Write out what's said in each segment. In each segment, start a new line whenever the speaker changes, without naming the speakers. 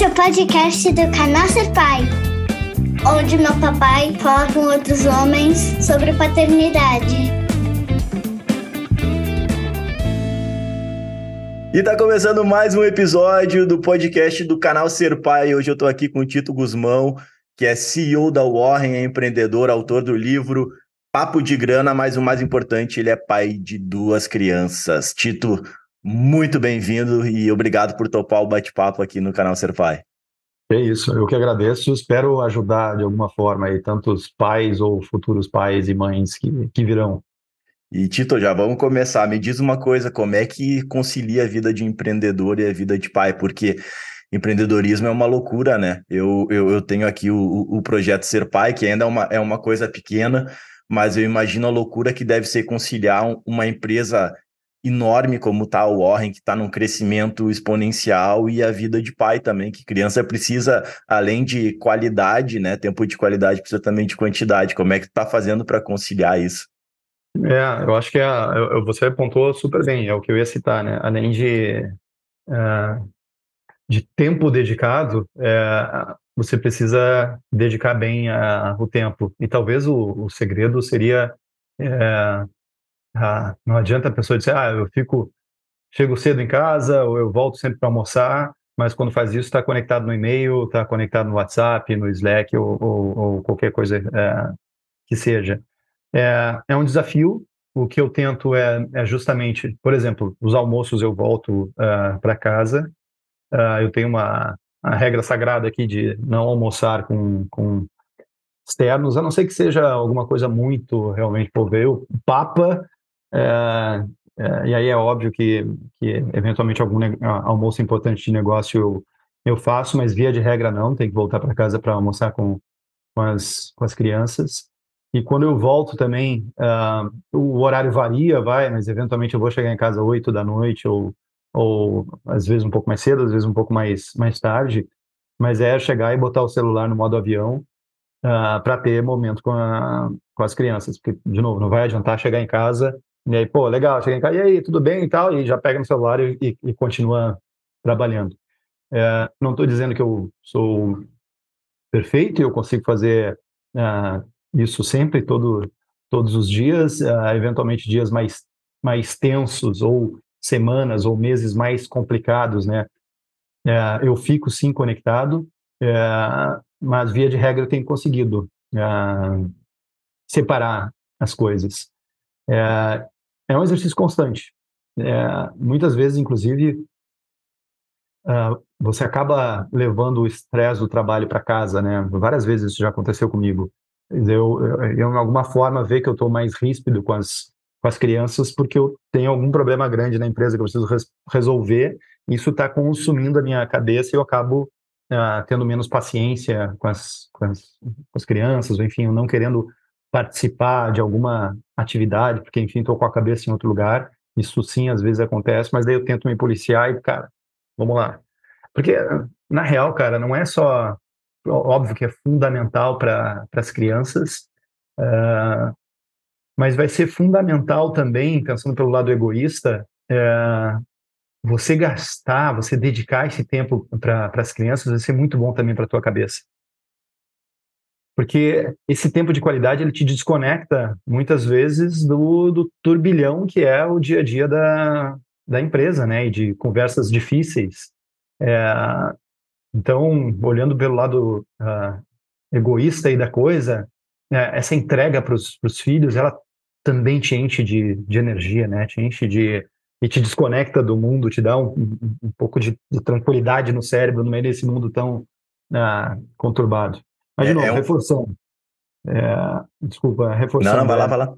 Esse é o podcast do canal Ser Pai, onde meu papai fala com outros homens sobre paternidade.
E tá começando mais um episódio do podcast do canal Ser Pai. Hoje eu tô aqui com o Tito Guzmão, que é CEO da Warren, é empreendedor, autor do livro Papo de Grana, mas o mais importante, ele é pai de duas crianças. Tito, muito bem-vindo e obrigado por topar o bate-papo aqui no canal Ser Pai.
É isso, eu que agradeço. Espero ajudar de alguma forma aí tantos pais ou futuros pais e mães que, que virão.
E Tito, já vamos começar. Me diz uma coisa, como é que concilia a vida de empreendedor e a vida de pai? Porque empreendedorismo é uma loucura, né? Eu, eu, eu tenho aqui o, o projeto Ser Pai, que ainda é uma, é uma coisa pequena, mas eu imagino a loucura que deve ser conciliar uma empresa enorme como está o Warren, que está num crescimento exponencial, e a vida de pai também, que criança precisa, além de qualidade, né? Tempo de qualidade precisa também de quantidade. Como é que está fazendo para conciliar isso?
É, eu acho que a, você apontou super bem, é o que eu ia citar, né? Além de, uh, de tempo dedicado, uh, você precisa dedicar bem o tempo. E talvez o, o segredo seria. Não adianta a pessoa dizer, ah, eu fico. Chego cedo em casa, ou eu volto sempre para almoçar, mas quando faz isso está conectado no e-mail, está conectado no WhatsApp, no Slack ou, ou, ou qualquer coisa que seja. É, é um desafio. O que eu tento é, é justamente, por exemplo, os almoços eu volto uh, ah, para casa. Uh, eu tenho uma, uma, regra sagrada aqui de não almoçar com, com externos, a não ser que seja alguma coisa muito realmente por ver. O Papa, é, é, e aí é óbvio que, que eventualmente algum almoço importante de negócio eu, eu faço, mas via de regra não, tem que voltar para casa para almoçar com, com, as, com as crianças. E quando eu volto também, uh, o horário varia, vai, mas eventualmente eu vou chegar em casa oito da noite ou, ou às vezes um pouco mais cedo, às vezes um pouco mais, mais tarde. Mas é chegar e botar o celular no modo avião uh, ah, para ter momento com, a, com as crianças. Porque, de novo, não vai adiantar chegar em casa e aí, pô, legal, cheguei em casa, e aí, tudo bem e tal, e já pega no celular e, e, e continua trabalhando. É, não estou dizendo que eu sou perfeito eu consigo fazer uh, isso sempre, todo, todos os dias, uh, eventualmente dias mais, mais tensos ou semanas ou meses mais complicados, né? Uh, eu fico sim conectado, uh, mas via de regra eu tenho conseguido separar as coisas. É um exercício constante. muitas vezes, inclusive, você acaba levando o estresse do trabalho para casa, né? Várias vezes isso já aconteceu comigo eu, eu, de alguma forma, ver que eu estou mais ríspido com as, com as crianças porque eu tenho algum problema grande na empresa que eu preciso res, resolver. Isso está consumindo a minha cabeça e eu acabo uh, tendo menos paciência com as, com as, com as crianças, enfim, não querendo participar de alguma atividade, porque, enfim, estou com a cabeça em outro lugar. Isso sim, às vezes acontece, mas daí eu tento me policiar e, cara, vamos lá. Porque, na real, cara, não é só óbvio que é fundamental para as crianças, uh, mas vai ser fundamental também, pensando pelo lado egoísta, uh, você gastar, você dedicar esse tempo para as crianças vai ser muito bom também para a tua cabeça. Porque esse tempo de qualidade ele te desconecta muitas vezes do, do turbilhão que é o dia a dia da, da empresa, né? E de conversas difíceis. É, então, olhando pelo lado uh, egoísta aí da coisa, né, essa entrega para os filhos, ela também te enche de, de energia, né? Te enche de e te desconecta do mundo, te dá um, um, pouco de, de, tranquilidade no cérebro no meio desse mundo tão uh, conturbado. Mas, de é, novo, é um... reforçando. É, desculpa, reforçando.
Não, não, vai lá, vai lá.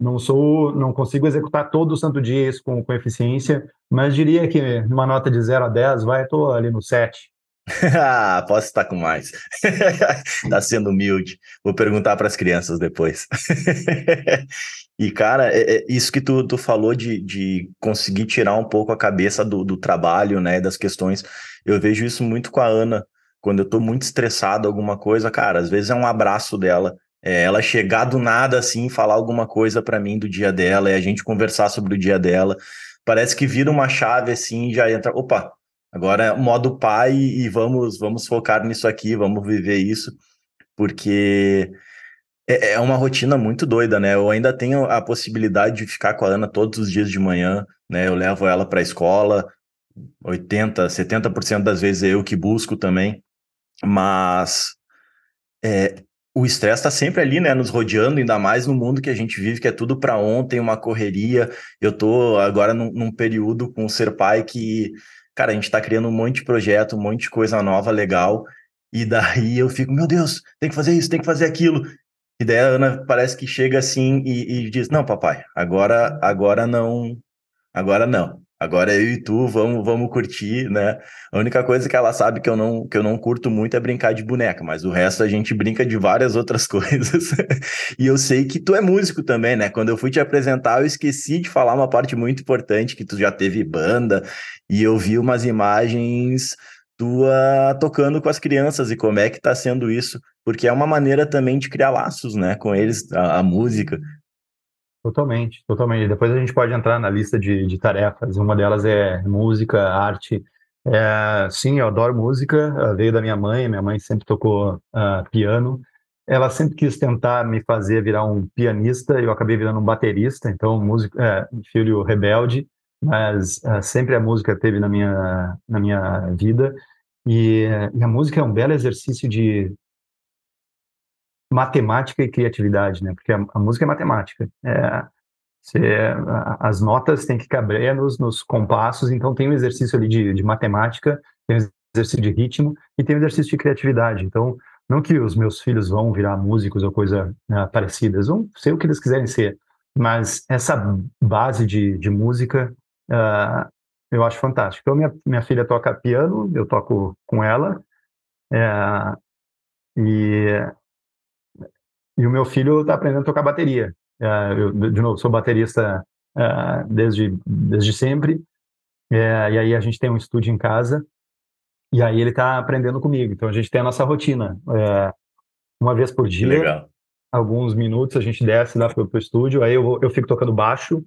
Não sou, não consigo executar todo o santo dia isso com, com eficiência, mas diria que numa nota de 0 a 10, vai, estou ali no 7.
Ah, posso estar com mais. tá sendo humilde. Vou perguntar para as crianças depois. e, cara, é, é isso que tu, tu falou de, de conseguir tirar um pouco a cabeça do, do trabalho, né? Das questões. Eu vejo isso muito com a Ana. Quando eu tô muito estressado, alguma coisa, cara, às vezes é um abraço dela. É ela chegar do nada assim, falar alguma coisa para mim do dia dela, e a gente conversar sobre o dia dela. Parece que vira uma chave assim já entra. Opa, Agora é modo pai e vamos, vamos focar nisso aqui, vamos viver isso, porque é, é uma rotina muito doida, né? Eu ainda tenho a possibilidade de ficar com a Ana todos os dias de manhã, né? Eu levo ela para a escola, 80, 70% das vezes é eu que busco também, mas é, o estresse está sempre ali, né, nos rodeando, ainda mais no mundo que a gente vive, que é tudo para ontem, uma correria. Eu tô agora num, num, período com o ser pai que, cara, a gente está criando um monte de projeto, um monte de coisa nova, legal, e daí eu fico, meu Deus, tem que fazer isso, tem que fazer aquilo. E daí a Ana parece que chega assim e, e diz, não, papai, agora, agora não, agora não. Agora eu e tu vamos, vamos curtir, né? A única coisa que ela sabe que eu não que eu não curto muito é brincar de boneca, mas o resto a gente brinca de várias outras coisas. e eu sei que tu é músico também, né? Quando eu fui te apresentar, eu esqueci de falar uma parte muito importante que tu já teve banda e eu vi umas imagens tua tocando com as crianças e como é que tá sendo isso, porque é uma maneira também de criar laços, né, com eles, a, a música.
Totalmente, totalmente. Depois a gente pode entrar na lista de, de tarefas. Uma delas é música, arte. É, sim, eu adoro música. Veio da minha mãe. Minha mãe sempre tocou uh, piano. Ela sempre quis tentar me fazer virar um pianista. Eu acabei virando um baterista. Então, músico, é, filho rebelde. Mas uh, sempre a música teve na minha na minha vida. E, e a música é um belo exercício de matemática e criatividade, né? Porque a, a música é matemática. É, as notas têm que caber nos, nos, compassos, então tem um exercício ali de, de, matemática, tem um exercício de ritmo e tem um exercício de criatividade. Então, não que os meus filhos vão virar músicos ou coisa uh, parecida, vão ser o que eles quiserem ser, mas essa base de, de música uh, eu acho fantástico. Então, minha, minha filha toca piano, eu toco com ela, é, e e o meu filho está aprendendo a tocar bateria. Uh, eu, de novo, sou baterista uh, desde, desde sempre. Uh, e aí a gente tem um estúdio em casa. E aí ele está aprendendo comigo. Então a gente tem a nossa rotina. É, uma vez por dia, Legal. alguns minutos, a gente desce lá para o estúdio. Aí eu, eu fico tocando baixo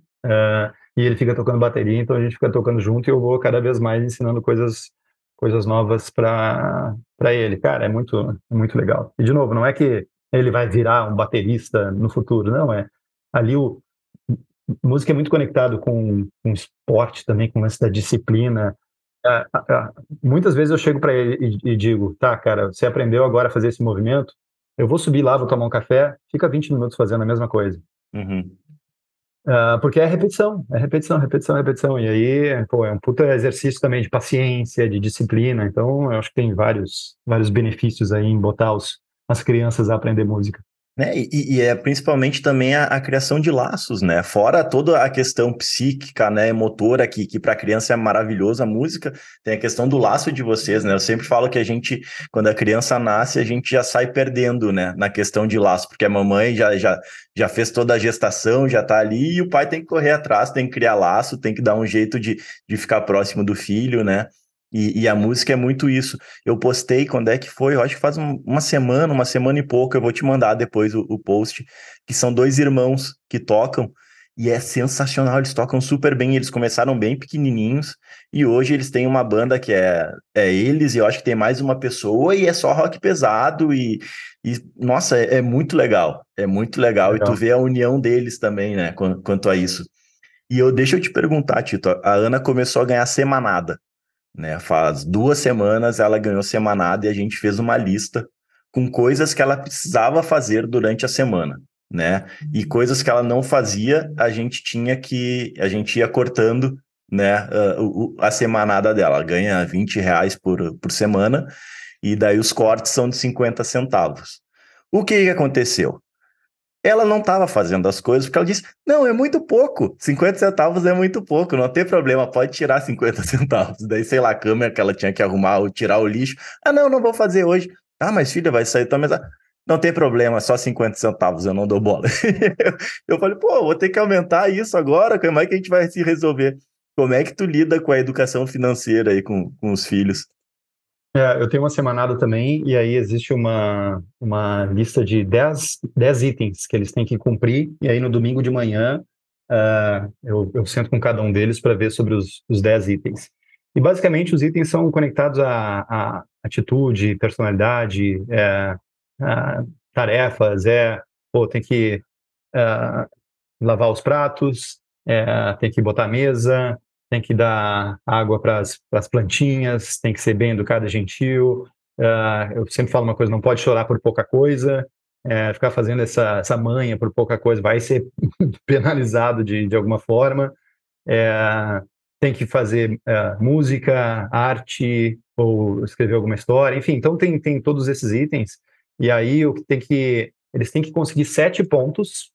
e ele fica tocando bateria. Então a gente fica tocando junto e eu vou cada vez mais ensinando coisas coisas novas para ele. Cara, é muito, é muito legal. E de novo, não é que ele vai virar um baterista no futuro. Não, é ali o música é muito conectado com, com esporte também, com essa disciplina. É, é, muitas vezes eu chego para ele e, e, digo, tá, cara, você aprendeu agora a fazer esse movimento, eu vou subir lá, vou tomar um café, fica 20 minutos fazendo a mesma coisa. Uhum. Uh, porque é repetição, é repetição, repetição, repetição. E aí, pô, é um puta exercício também de paciência, de disciplina. Então, eu acho que tem vários, vários benefícios aí em botar os, as crianças a aprender música.
Né? E, e, é principalmente também a, a, criação de laços, né? Fora toda a questão psíquica, né, motora, que, que para a criança é maravilhosa, a música, tem a questão do laço de vocês, né? Eu sempre falo que a gente, quando a criança nasce, a gente já sai perdendo, né, na questão de laço, porque a mamãe já, já, já fez toda a gestação, já está ali, e o pai tem que correr atrás, tem que criar laço, tem que dar um jeito de, de ficar próximo do filho, né? E, e, a música é muito isso. Eu postei quando é que foi? Eu acho que faz um, uma semana, uma semana e pouco. Eu vou te mandar depois o, o, post. Que são dois irmãos que tocam e é sensacional. Eles tocam super bem. Eles começaram bem pequenininhos e hoje eles têm uma banda que é, é eles. E eu acho que tem mais uma pessoa e é só rock pesado. E, e nossa, é, é muito legal. É muito legal. legal. E tu vê a união deles também, né? Quanto, quanto a isso. E eu deixa eu te perguntar, Tito. A Ana começou a ganhar semanada. Né? Faz duas semanas ela ganhou semanada e a gente fez uma lista com coisas que ela precisava fazer durante a semana, né? E uhum. coisas que ela não fazia, a gente tinha que a gente ia cortando, né? Uh, a semanada dela. Ela ganha 20 reais por, por semana e daí os cortes são de 50 centavos. O que, que aconteceu? Ela não estava fazendo as coisas porque ela disse: não, é muito pouco, 50 centavos é muito pouco, não tem problema, pode tirar 50 centavos. Daí, sei lá, a câmera que ela tinha que arrumar ou tirar o lixo. Ah, não, não vou fazer hoje. Ah, mas filha, vai sair também. Não tem problema, só 50 centavos, eu não dou bola. eu falei, pô, vou ter que aumentar isso agora, como é que a gente vai se resolver? Como é que tu lida com a educação financeira aí com, com os filhos?
É, eu tenho uma semanada também, e aí existe uma, uma lista de 10, 10 itens que eles têm que cumprir, e aí no domingo de manhã uh, eu, eu sento com cada um deles para ver sobre os, os 10 itens. E basicamente os itens são conectados a, atitude, personalidade, é, a tarefas, é, pô, tem que é, lavar os pratos, é, tem que botar a mesa, tem que dar água para as plantinhas, tem que ser bem educado e gentil. É, eu sempre falo uma coisa, não pode chorar por pouca coisa, é, ficar fazendo essa, essa manha por pouca coisa vai ser penalizado de, de alguma forma. É, tem que fazer é, música, arte ou escrever alguma história, enfim. Então tem, tem todos esses itens e aí o que tem que eles têm que conseguir sete pontos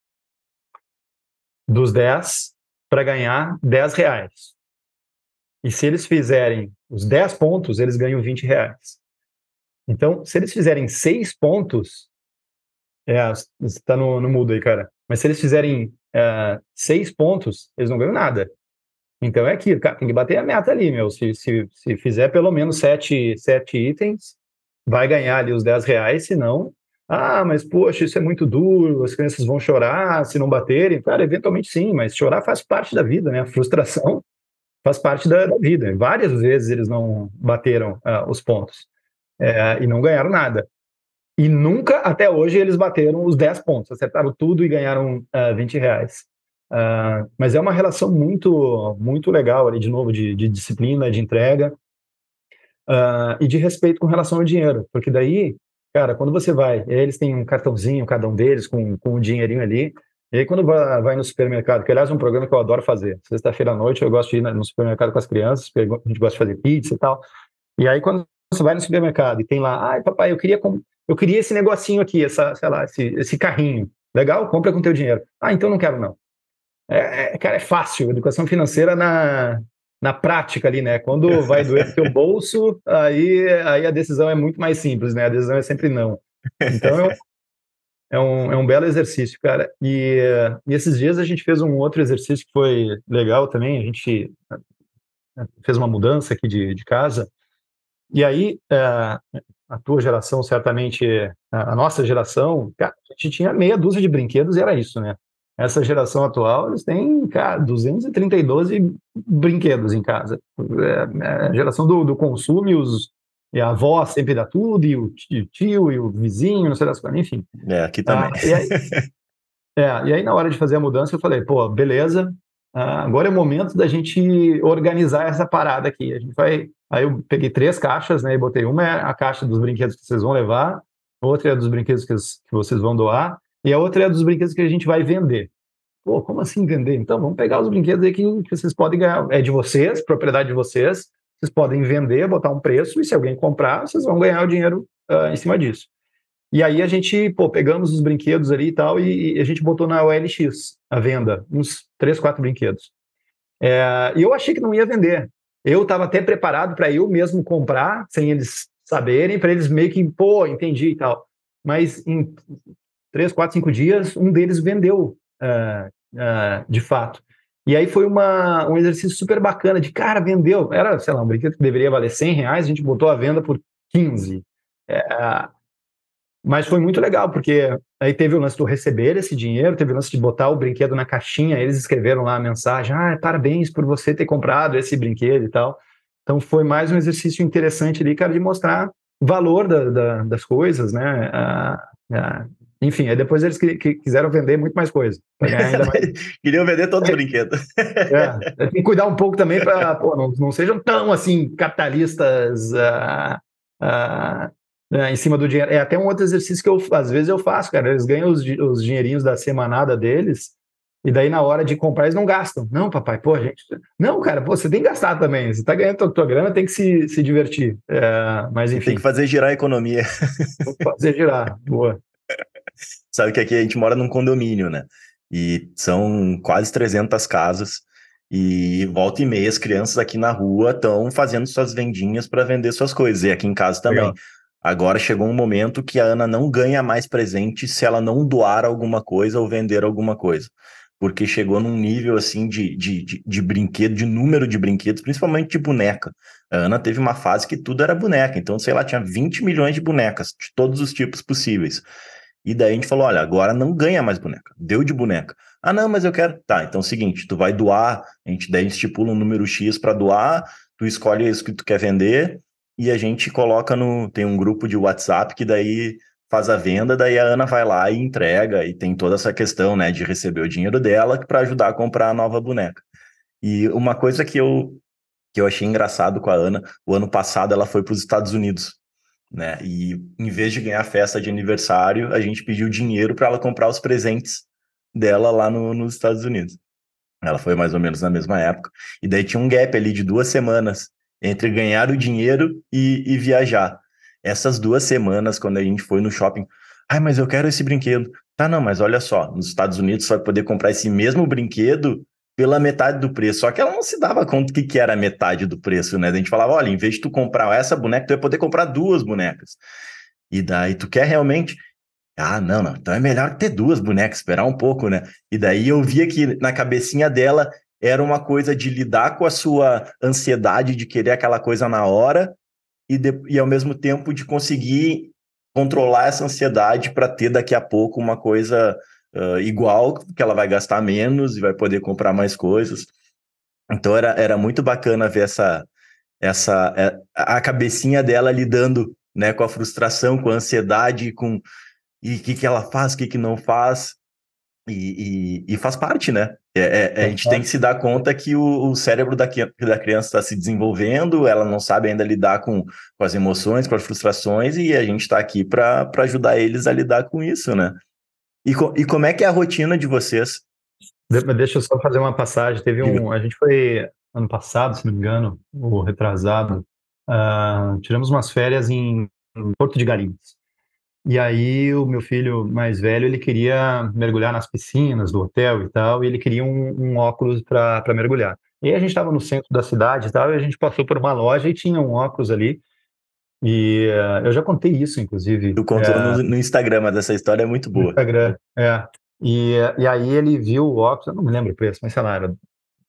dos dez para ganhar dez reais. E se eles fizerem os 10 pontos, eles ganham 20 reais. Então, se eles fizerem seis pontos, é, você está no, no mudo aí, cara. Mas se eles fizerem é, seis pontos, eles não ganham nada. Então é aquilo, cara, tem que bater a meta ali, meu. Se, se, se fizer pelo menos sete, sete itens, vai ganhar ali os 10 reais, senão, ah, mas poxa, isso é muito duro, as crianças vão chorar se não baterem. Cara, eventualmente sim, mas chorar faz parte da vida, né? A frustração faz parte da, da vida. Várias vezes eles não bateram uh, os pontos é, e não ganharam nada. E nunca, até hoje, eles bateram os 10 pontos, acertaram tudo e ganharam uh, ah, 20 reais. Uh, mas é uma relação muito, muito legal ali, de novo, de, de disciplina, de entrega uh, e de respeito com relação ao dinheiro, porque daí, cara, quando você vai, eles têm um cartãozinho, cada um deles, com, com o dinheirinho ali, e aí quando vai, vai no supermercado, que aliás é um programa que eu adoro fazer, sexta-feira à noite eu gosto de ir no supermercado com as crianças, a gente gosta de fazer pizza e tal, e aí quando você vai no supermercado e tem lá, ai papai, eu queria, eu queria esse negocinho aqui, essa, sei lá, esse, esse carrinho, legal, compra com teu dinheiro. Ah, então não quero não. É, é, cara, é fácil. Educação financeira na, na prática ali, né? Quando vai doer teu bolso, aí, aí a decisão é muito mais simples, né? A decisão é sempre não. Então um, é um, é um belo exercício, cara. E, e, esses dias a gente fez um outro exercício que foi legal também. A gente eh, fez uma mudança aqui de, de casa. E aí, é, a tua geração, certamente, a nossa geração, cara, a gente tinha meia dúzia de brinquedos e era isso, né? essa geração atual, eles têm, cara, 232 brinquedos em casa. É, é a geração do, do consumo e, os, e a avó sempre dá tudo, e o tio, e o vizinho, não sei das coisas, enfim.
É, aqui também.
Ah, e, aí, é, e aí, na hora de fazer a mudança, eu falei, pô, beleza, ah, agora é o momento da gente organizar essa parada aqui. A gente vai. Aí eu peguei três caixas, né? E botei uma é a caixa dos brinquedos que vocês vão levar, outra é dos brinquedos que, que vocês vão doar, e a outra é dos brinquedos que a gente vai vender. Pô, como assim vender? Então, vamos pegar os brinquedos aí que, que vocês podem ganhar. É de vocês, propriedade de vocês. Vocês podem vender, botar um preço, e se alguém comprar, vocês vão ganhar o dinheiro uh, em cima disso. E aí a gente, pô, pegamos os brinquedos ali e tal, e, e a gente botou na OLX a venda, uns três, quatro brinquedos. É, e eu achei que não ia vender. Eu estava até preparado para eu mesmo comprar, sem eles saberem, para eles meio que, pô, entendi e tal. Mas em três, quatro, cinco dias, um deles vendeu uh, uh, de fato. E aí foi uma, um exercício super bacana de, cara, vendeu, era, sei lá, um brinquedo que deveria valer 100 reais, a gente botou a venda por 15. É, mas foi muito legal, porque aí teve o lance do receber esse dinheiro, teve o lance de botar o brinquedo na caixinha, eles escreveram lá a mensagem, ah, parabéns por você ter comprado esse brinquedo e tal. Então foi mais um exercício interessante ali, cara, de mostrar valor da, da, das coisas, né? Enfim, aí depois eles que, que quiseram vender muito mais coisa. Mais...
Queriam vender todos os brinquedos.
É, tem que cuidar um pouco também para não, não sejam tão assim capitalistas uh, uh, uh, em cima do dinheiro. É até um outro exercício que eu às vezes eu faço, cara. Eles ganham os, os dinheirinhos da semanada deles e daí na hora de comprar eles não gastam. Não, papai, pô, gente. Não, cara, pô, você tem que gastar também. Você tá ganhando tua, tua grana, tem que se, se divertir. É, mas enfim.
Tem que fazer girar a economia.
fazer girar, boa.
Sabe que aqui a gente mora num condomínio, né? E são quase 300 casas. E volta e meia as crianças aqui na rua estão fazendo suas vendinhas para vender suas coisas. E aqui em casa também. Legal. Agora chegou um momento que a Ana não ganha mais presente se ela não doar alguma coisa ou vender alguma coisa. Porque chegou num nível assim de, de, de, de brinquedo, de número de brinquedos, principalmente de boneca. A Ana teve uma fase que tudo era boneca. Então, sei lá, tinha 20 milhões de bonecas, de todos os tipos possíveis. E daí a gente falou: olha, agora não ganha mais boneca, deu de boneca. Ah, não, mas eu quero. Tá, então é o seguinte: tu vai doar, a gente daí estipula um número X para doar, tu escolhe isso que tu quer vender e a gente coloca no. Tem um grupo de WhatsApp que daí faz a venda, daí a Ana vai lá e entrega, e tem toda essa questão, né, de receber o dinheiro dela para ajudar a comprar a nova boneca. E uma coisa que eu, que eu achei engraçado com a Ana, o ano passado ela foi para os Estados Unidos, né, e em vez de ganhar festa de aniversário, a gente pediu dinheiro para ela comprar os presentes dela lá no, nos Estados Unidos. Ela foi mais ou menos na mesma época, e daí tinha um gap ali de duas semanas entre ganhar o dinheiro e, e viajar. Essas duas semanas, quando a gente foi no shopping, ai, mas eu quero esse brinquedo. Tá, não, mas olha só, nos Estados Unidos você vai poder comprar esse mesmo brinquedo pela metade do preço. Só que ela não se dava conta que, que era metade do preço, né? A gente falava, olha, em vez de tu comprar essa boneca, tu vai poder comprar duas bonecas. E daí tu quer realmente. Ah, não, não. Então é melhor ter duas bonecas, esperar um pouco, né? E daí eu via que na cabecinha dela era uma coisa de lidar com a sua ansiedade de querer aquela coisa na hora e, de, e ao mesmo tempo de conseguir controlar essa ansiedade para ter daqui a pouco uma coisa uh, igual, que ela vai gastar menos e vai poder comprar mais coisas. Então era, era muito bacana ver essa, essa é, a cabecinha dela lidando né, com a frustração, com a ansiedade, com e o que, que ela faz, o que, que não faz. E, e, e, faz parte, né? É, é, é a gente tem que se dar conta que o, o cérebro da, da criança está se desenvolvendo, ela não sabe ainda lidar com, com as emoções, com as frustrações, e a gente está aqui para ajudar eles a lidar com isso, né? E, e como é que é a rotina de vocês?
Deixa eu só fazer uma passagem. Teve um. A gente foi ano passado, se não me engano, ou retrasado. Uh, tiramos umas férias em, em Porto de Galinhas. E aí o meu filho mais velho, ele queria mergulhar nas piscinas do hotel e tal, e ele queria um, um óculos para mergulhar. E a gente estava no centro da cidade e tal, e a gente passou por uma loja e tinha um óculos ali. E uh, eu já contei isso, inclusive.
Tu contou é, no, no, Instagram, mas essa história é muito boa. No
Instagram, é. E, e aí ele viu o óculos, eu não me lembro o preço, mas sei lá, era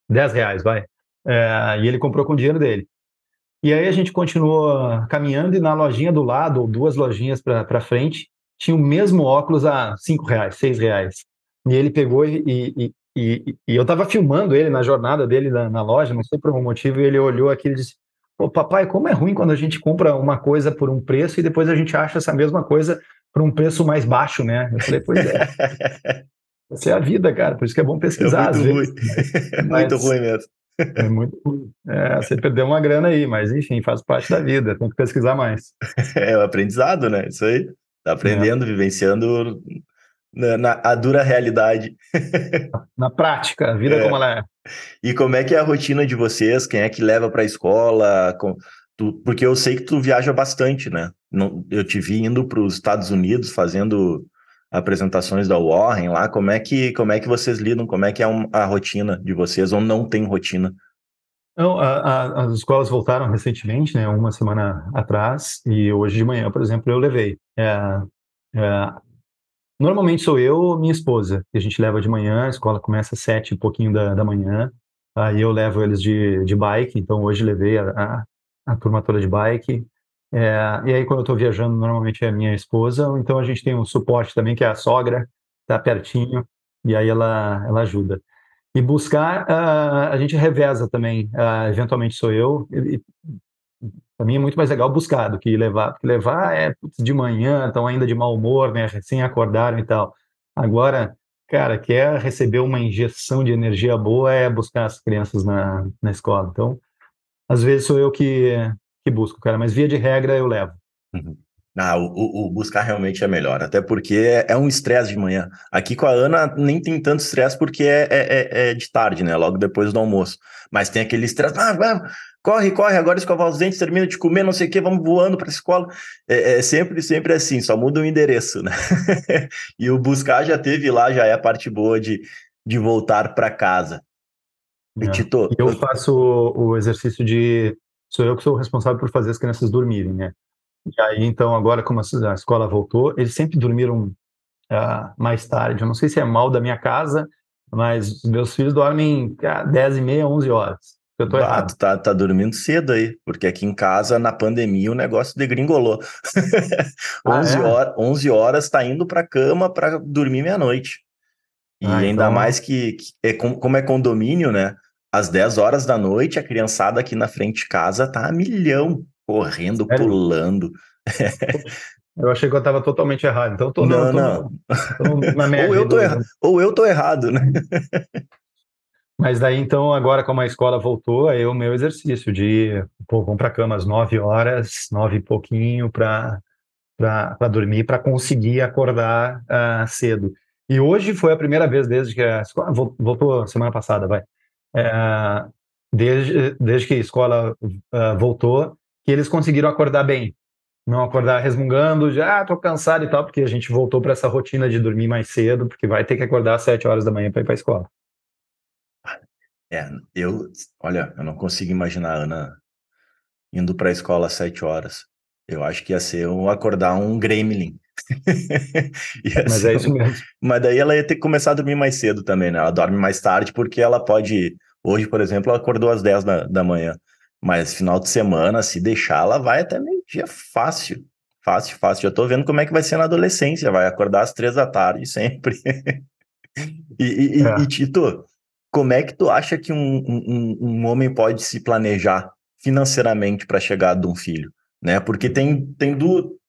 10 reais, vai. É, e ele comprou com o dinheiro dele. E aí a gente continuou caminhando e na lojinha do lado, ou duas lojinhas para frente, tinha o mesmo óculos a cinco reais, seis reais. E ele pegou e, e, e, e eu estava filmando ele na jornada dele na, na, loja, não sei por algum motivo, e ele olhou aqui e disse: Pô, papai, como é ruim quando a gente compra uma coisa por um preço e depois a gente acha essa mesma coisa por um preço mais baixo, né? Eu falei, pois é. Essa é a vida, cara, por isso que é bom pesquisar.
É muito ruim. É muito ruim mesmo.
É muito ruim. É, você perdeu uma grana aí, mas enfim, faz parte da vida, tem que pesquisar mais.
É o aprendizado, né? Isso aí. Tá aprendendo, é. vivenciando na, na, a dura realidade.
Na prática, a vida é. como ela é.
E como é que é a rotina de vocês? Quem é que leva para a escola? Com, tu, porque eu sei que tu viaja bastante, né? Não, eu te vi indo para os Estados Unidos fazendo apresentações da Warren lá, como é que como é que vocês lidam, como é que é a rotina de vocês, ou não tem rotina?
Não, a, a, as escolas voltaram recentemente, né, uma semana atrás, e hoje de manhã, por exemplo, eu levei. É, é, normalmente sou eu minha esposa, que a gente leva de manhã, a escola começa às sete e pouquinho da, da manhã, aí eu levo eles de, de bike, então hoje levei a, a, a turma toda de bike, é, e aí, quando eu estou viajando, normalmente é a minha esposa, ou então a gente tem um suporte também, que é a sogra, está pertinho, e aí ela, ela ajuda. E buscar, uh, a gente reveza também, uh, eventualmente sou eu, e, para mim é muito mais legal buscar do que levar, porque levar é putz, de manhã, estão ainda de mau humor, né, recém acordaram e tal. Agora, cara, quer receber uma injeção de energia boa é buscar as crianças na, na escola. Então, às vezes sou eu que que busco, cara, mas via de regra eu levo.
Uhum. Ah, o, o, buscar realmente é melhor, até porque é, é um estresse de manhã. Aqui com a Ana nem tem tanto estresse porque é, é, é, é de tarde, né? Logo depois do almoço. Mas tem aquele estresse, ah, vamos, corre, corre, agora escovar os dentes, termina de comer, não sei o que, vamos voando para a escola. É, é, sempre, sempre assim, só muda o endereço, né? e o buscar já teve lá, já é a parte boa de, de voltar para casa.
É. Tito, eu faço o exercício de sou eu que sou o responsável por fazer as crianças dormirem, né? E aí, então, agora, como a escola voltou, eles sempre dormiram uh, mais tarde. Eu não sei se é mal da minha casa, mas meus filhos dormem uh, 10 e meia, 11 horas. Eu tô ah, errado.
Tá, tá dormindo cedo aí, porque aqui em casa, na pandemia, o negócio degringolou. ah, 11, é? horas, 11 horas tá indo pra cama para dormir meia-noite. E ah, ainda então... mais que, que é, como é condomínio, né? às 10 horas da noite, a criançada aqui na frente de casa tá a milhão, correndo, Sério? pulando.
Eu achei que eu estava totalmente errado. Então, tô,
não, não. Tô, tô na ou, eu tô erra... ou eu tô errado, né?
Mas daí, então, agora como a escola voltou, aí o meu exercício de, pô, vamos para cama às 9 horas, 9 e pouquinho para dormir, para conseguir acordar uh, cedo. E hoje foi a primeira vez desde que a escola voltou semana passada, vai. É, desde, desde que a escola uh, voltou, que eles conseguiram acordar bem não acordar resmungando, já ah, tô cansado e tal, porque a gente voltou para essa rotina de dormir mais cedo, porque vai ter que acordar às sete horas da manhã para ir para a escola.
É, eu, olha, eu não consigo imaginar a Ana indo para a escola às sete horas. Eu acho que ia ser um, acordar um gremlin.
mas é isso mesmo.
Mas daí ela ia ter que começar a dormir mais cedo também, né? Ela dorme mais tarde porque ela pode. Hoje, por exemplo, ela acordou às 10 da, da manhã. Mas final de semana, se deixar, ela vai até meio-dia fácil. Fácil, fácil. Já tô vendo como é que vai ser na adolescência. Vai acordar às três da tarde sempre. e, e, é. e, Tito, como é que tu acha que um, um, um homem pode se planejar financeiramente para chegar de um filho? Né? Porque tem, tem du,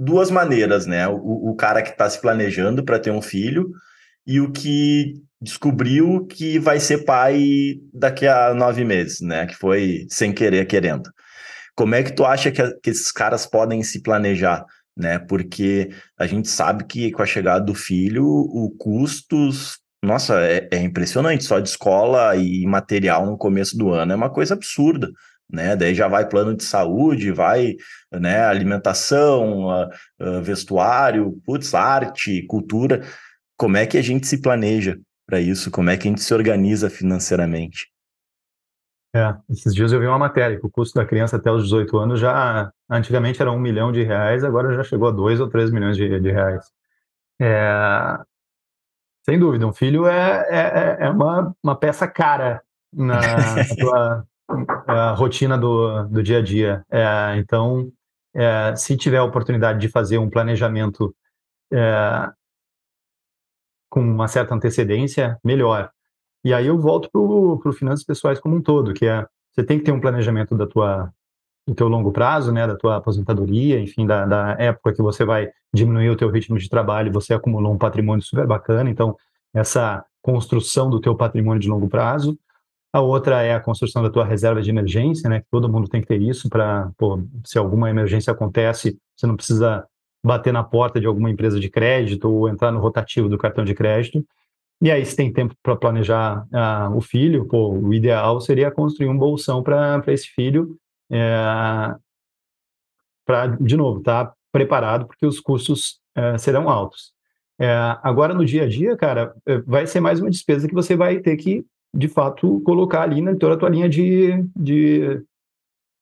duas maneiras, né? O, o cara que está se planejando para ter um filho e o que descobriu que vai ser pai daqui a nove meses, né? Que foi sem querer, querendo. Como é que tu acha que, que esses caras podem se planejar, né? Porque a gente sabe que com a chegada do filho, o custos, nossa, é, é impressionante. Só de escola e material no começo do ano é uma coisa absurda né? Daí já vai plano de saúde, vai né, alimentação, vestuário, putz, arte, cultura. Como é que a gente se planeja para isso? Como é que a gente se organiza financeiramente?
É, esses dias eu vi uma matéria que o custo da criança até os 18 anos já, antigamente era um milhão de reais, agora já chegou a dois ou três milhões de, de reais. É, sem dúvida, um filho é, é, é, é uma, uma peça cara na, tua rotina do, do dia a dia. É, então, é, se tiver a oportunidade de fazer um planejamento é, com uma certa antecedência, melhor. E aí eu volto para o finanças pessoais como um todo, que é você tem que ter um planejamento da tua do teu longo prazo, né, da tua aposentadoria, enfim, da, da época que você vai diminuir o teu ritmo de trabalho, você acumulou um patrimônio super bacana, então essa construção do teu patrimônio de longo prazo. A outra é a construção da tua reserva de emergência, né, que todo mundo tem que ter isso para, se alguma emergência acontece, você não precisa bater na porta de alguma empresa de crédito ou entrar no rotativo do cartão de crédito. E aí, se tem tempo para planejar uh, o filho, pô, o ideal seria construir um bolsão para esse filho, é, para, de novo, estar tá preparado, porque os custos é, serão altos. É, agora, no dia a dia, cara, é, vai ser mais uma despesa que você vai ter que, de fato, colocar ali na toda a tua linha de, de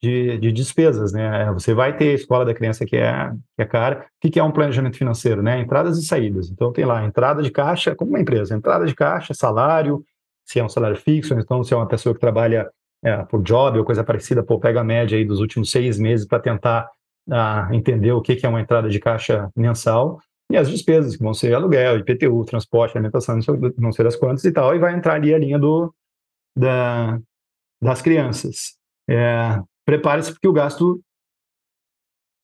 de, de, despesas, né? Você vai ter a escola da criança que é, que é cara. O que é um planejamento financeiro, né? Entradas e saídas. Então tem lá entrada de caixa, como uma empresa, entrada de caixa, salário, se é um salário fixo, então se é uma pessoa que trabalha é, por job ou coisa parecida, pô, pega a média aí dos últimos seis meses para tentar ah, entender o que, que é uma entrada de caixa mensal e as despesas, que vão ser aluguel, IPTU, transporte, alimentação, não sei das quantas e tal, e vai entrar ali a linha do, da, das crianças. É, prepare-se porque o gasto,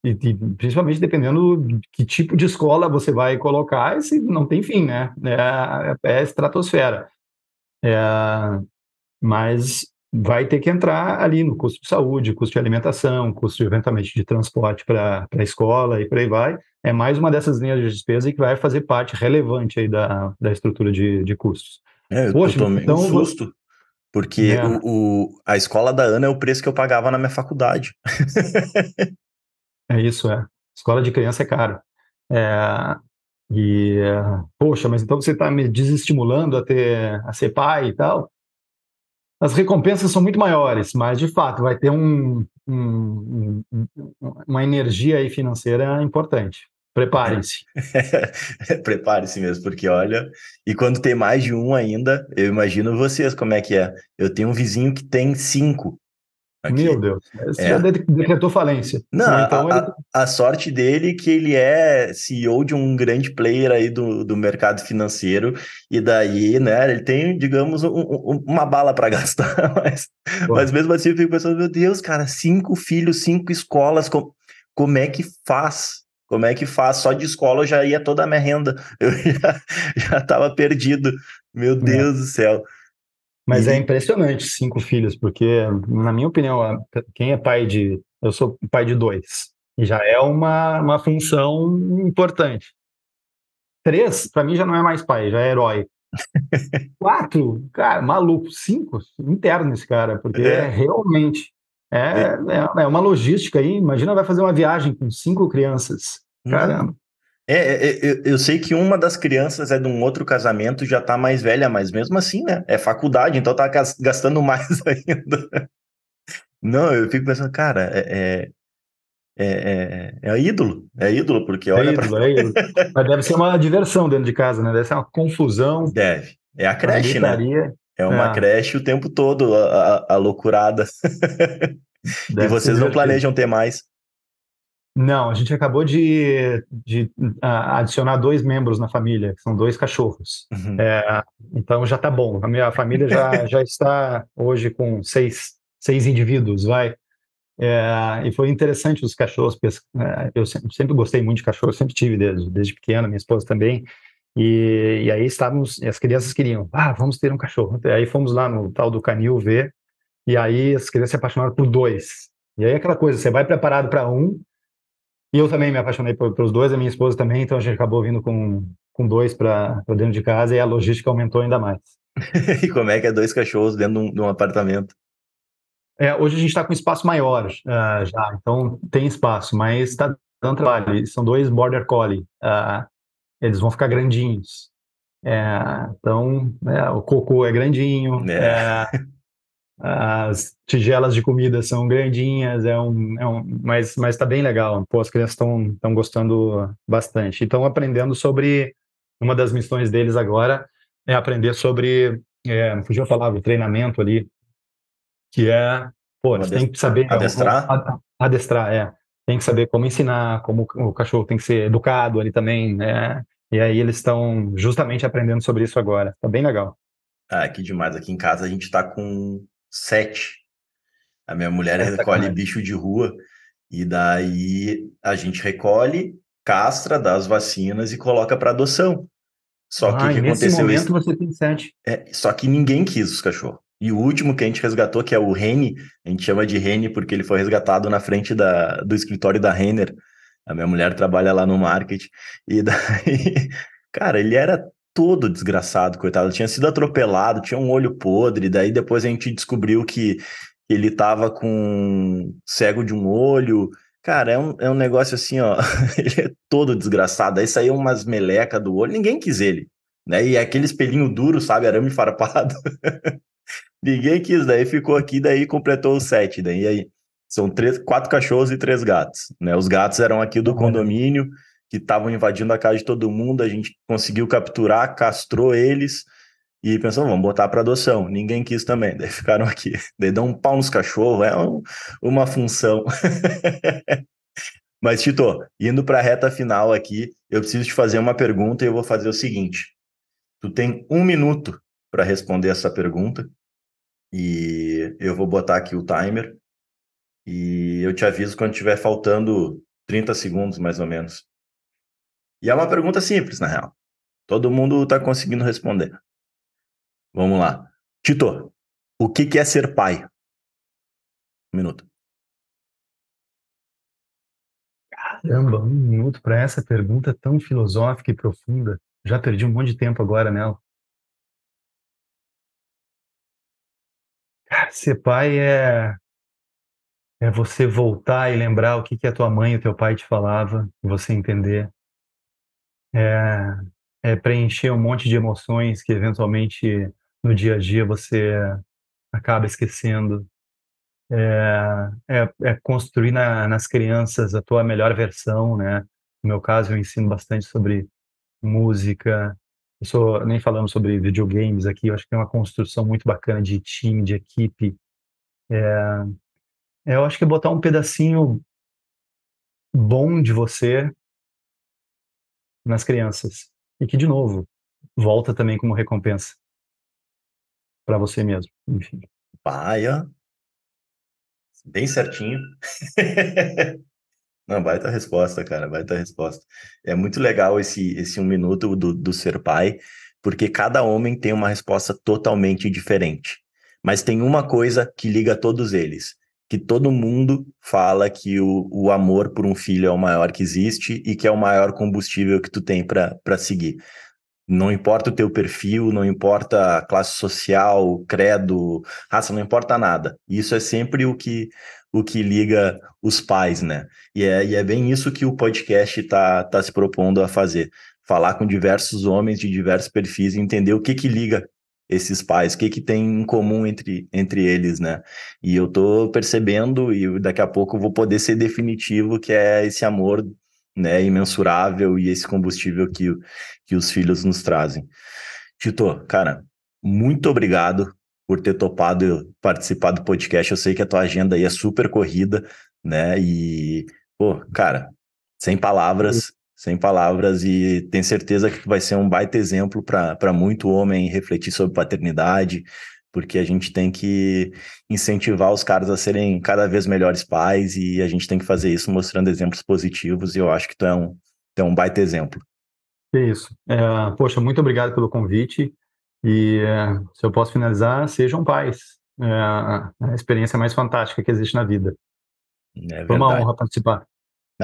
e, e, principalmente dependendo de que tipo de escola você vai colocar, esse não tem fim, né? É, é estratosfera. É, mas vai ter que entrar ali no custo de saúde, custo de alimentação, custo eventualmente de transporte para a escola e por aí vai. É mais uma dessas linhas de despesa que vai fazer parte relevante aí da, da estrutura de, de custos.
É, eu Poxa, então, um susto. Porque é. o, o, a escola da Ana é o preço que eu pagava na minha faculdade.
é isso, é. Escola de criança é caro. É, e, poxa, mas então você está me desestimulando a, ter, a ser pai e tal? As recompensas são muito maiores, mas de fato vai ter um, um, um, uma energia aí financeira importante. Preparem-se.
Prepare-se mesmo, porque olha, e quando tem mais de um ainda, eu imagino vocês como é que é. Eu tenho um vizinho que tem cinco.
Aqui. Meu Deus, você é. já decretou falência.
Não, então a, ele... a, sorte dele é que ele é CEO de um grande player aí do, do mercado financeiro, e daí, né, ele tem, digamos, um, um, uma bala para gastar, mas, mas mesmo assim eu fico pensando, meu Deus, cara, cinco filhos, cinco escolas, com, como é que faz? Como é que faz? Só de escola eu já ia toda a minha renda, eu já, já tava perdido, meu é. Deus é. do céu.
Mas é impressionante, cinco filhos, porque, na minha opinião, quem é pai de. Eu sou pai de dois. Já é uma, uma função importante. Três, para mim, já não é mais pai, já é herói. Quatro, cara, maluco. Cinco, interno esse cara, porque é. realmente. É, é, é, uma logística aí. Imagina, vai fazer uma viagem com cinco crianças. Uhum. Caramba.
É, é, é eu sei que uma das crianças é de um outro casamento, já tá mais velha, mas mesmo assim, né? É faculdade, então tá gastando mais ainda. Não, eu fico pensando, cara, é, é, é, é, ídolo, é ídolo, porque olha. É
ídolo, pra... é ídolo. Mas deve ser uma diversão dentro de casa, né? Deve ser uma confusão.
Deve. É a creche, né? É uma creche o tempo todo, a, a, a loucurada. e vocês não planejam ter mais?
Não, a gente acabou de, de uh, adicionar dois membros na família, que são dois cachorros. Uhum. É, então já está bom. A minha família já, já está hoje com seis, seis indivíduos, vai. É, e foi interessante os cachorros. É, eu sempre, sempre, gostei muito de cachorro, sempre tive desde, desde pequena, minha esposa também. E, e aí estávamos, as crianças queriam, ah, vamos ter um cachorro. E aí fomos lá no tal do canil ver, e aí as crianças se apaixonaram por dois. E aí aquela coisa, você vai preparado para um, e eu também me apaixonei por, pelos dois, a minha esposa também, então a gente acabou vindo com, com dois para dentro de casa e a logística aumentou ainda mais.
e como é que é dois cachorros dentro de um, de um apartamento?
É, hoje a gente está com espaço maior uh, já, então tem espaço, mas está dando trabalho. São dois Border Collie, uh, eles vão ficar grandinhos. É, então, é, o cocô é grandinho, é. é as tigelas de comida são grandinhas, é um, é um mas está bem legal. Pô, as crianças estão gostando bastante. Estão aprendendo sobre uma das missões deles agora é aprender sobre, é, não fugiu a palavra, treinamento ali, que é, pô, eles têm que saber
adestrar,
adestrar, é, tem que saber como ensinar, como o cachorro tem que ser educado ali também, né? E aí eles estão justamente aprendendo sobre isso agora. Tá bem legal.
Ah, que demais. Aqui em casa a gente está com sete. A minha mulher é recolhe bicho de rua e daí a gente recolhe, castra, dá as vacinas e coloca para adoção. Só ah, que o que
nesse aconteceu momento isso? você tem sete.
É, só que ninguém quis os cachorros. E o último que a gente resgatou, que é o Rene, a gente chama de Rene porque ele foi resgatado na frente da, do escritório da Renner. A minha mulher trabalha lá no marketing. E daí, cara, ele era todo desgraçado, coitado. Tinha sido atropelado, tinha um olho podre. Daí depois a gente descobriu que ele tava com cego de um olho. Cara, é um, é um negócio assim, ó. ele é todo desgraçado. Aí saiu umas meleca do olho, ninguém quis ele. Né? E aquele espelhinho duro, sabe? Arame farpado. ninguém quis, daí ficou aqui, daí completou os sete. Daí aí são três, quatro cachorros e três gatos. Né? Os gatos eram aqui do condomínio que estavam invadindo a casa de todo mundo, a gente conseguiu capturar, castrou eles e pensou, vamos botar para adoção. Ninguém quis também, daí ficaram aqui. Daí dão um pau nos cachorros, é um, uma função. Mas, Tito, indo para a reta final aqui, eu preciso te fazer uma pergunta e eu vou fazer o seguinte. Tu tem um minuto para responder essa pergunta e eu vou botar aqui o timer e eu te aviso quando tiver faltando 30 segundos, mais ou menos. E é uma pergunta simples, na real. Todo mundo está conseguindo responder. Vamos lá. Tito, o que, que é ser pai? Um minuto.
Caramba, um minuto para essa pergunta tão filosófica e profunda. Já perdi um monte de tempo agora nela. Ser pai é é você voltar e lembrar o que que a tua mãe e o teu pai te falava, você entender é, é preencher um monte de emoções que eventualmente no dia a dia você acaba esquecendo. É, é, é construir na, nas crianças a tua melhor versão, né? No meu caso, eu ensino bastante sobre música. Eu sou, nem falando sobre videogames aqui, eu acho que é uma construção muito bacana de time, de equipe. É, eu acho que é botar um pedacinho bom de você nas crianças. E que, de novo, volta também como recompensa para você mesmo. Enfim.
Paia. Bem certinho. Não, baita resposta, cara, baita resposta. É muito legal esse, esse um minuto do, do ser pai, porque cada homem tem uma resposta totalmente diferente. Mas tem uma coisa que liga todos eles, que todo mundo fala que o, o amor por um filho é o maior que existe e que é o maior combustível que tu tem para seguir. Não importa o teu perfil, não importa a classe social, credo, raça, não importa nada. Isso é sempre o que o que liga os pais, né? E é, e é bem isso que o podcast está tá se propondo a fazer. Falar com diversos homens de diversos perfis e entender o que que liga esses pais, o que que tem em comum entre, entre eles, né? E eu tô percebendo, e daqui a pouco eu vou poder ser definitivo, que é esse amor né, imensurável e esse combustível que, que os filhos nos trazem. Tito, cara, muito obrigado por ter topado participar do podcast. Eu sei que a tua agenda aí é super corrida, né? E, pô, cara, sem palavras, sem palavras, e tenho certeza que vai ser um baita exemplo para muito homem refletir sobre paternidade, porque a gente tem que incentivar os caras a serem cada vez melhores pais e a gente tem que fazer isso mostrando exemplos positivos, e eu acho que tu é um, tu é um baita exemplo.
É isso. É, poxa, muito obrigado pelo convite. E é, se eu posso finalizar, sejam pais. É a experiência mais fantástica que existe na vida. É foi uma honra participar.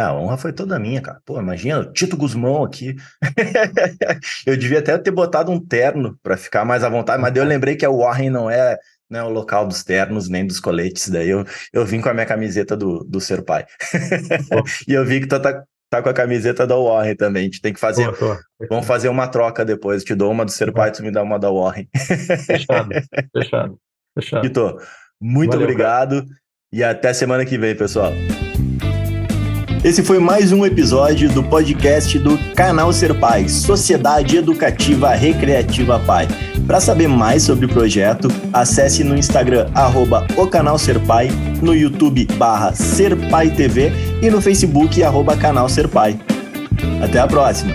A honra foi toda minha, cara. Pô, imagina, Tito Guzmão aqui. eu devia até ter botado um terno para ficar mais à vontade, mas daí eu lembrei que a Warren não é, não é o local dos ternos nem dos coletes. Daí eu, eu vim com a minha camiseta do, do Ser Pai. e eu vi que tu tá, tá com a camiseta da Warren também. A gente tem que fazer. Vamos fazer uma troca depois. Te dou uma do Ser Pai, tu me dá uma da Warren.
Fechado, fechado, fechado.
Vitor, muito Valeu, obrigado cara. e até semana que vem, pessoal. Esse foi mais um episódio do podcast do Canal Ser Pai, Sociedade Educativa Recreativa Pai. Para saber mais sobre o projeto, acesse no Instagram arroba o canal Ser Pai, no YouTube barra Ser Pai TV e no Facebook arroba canal Ser Pai. Até a próxima!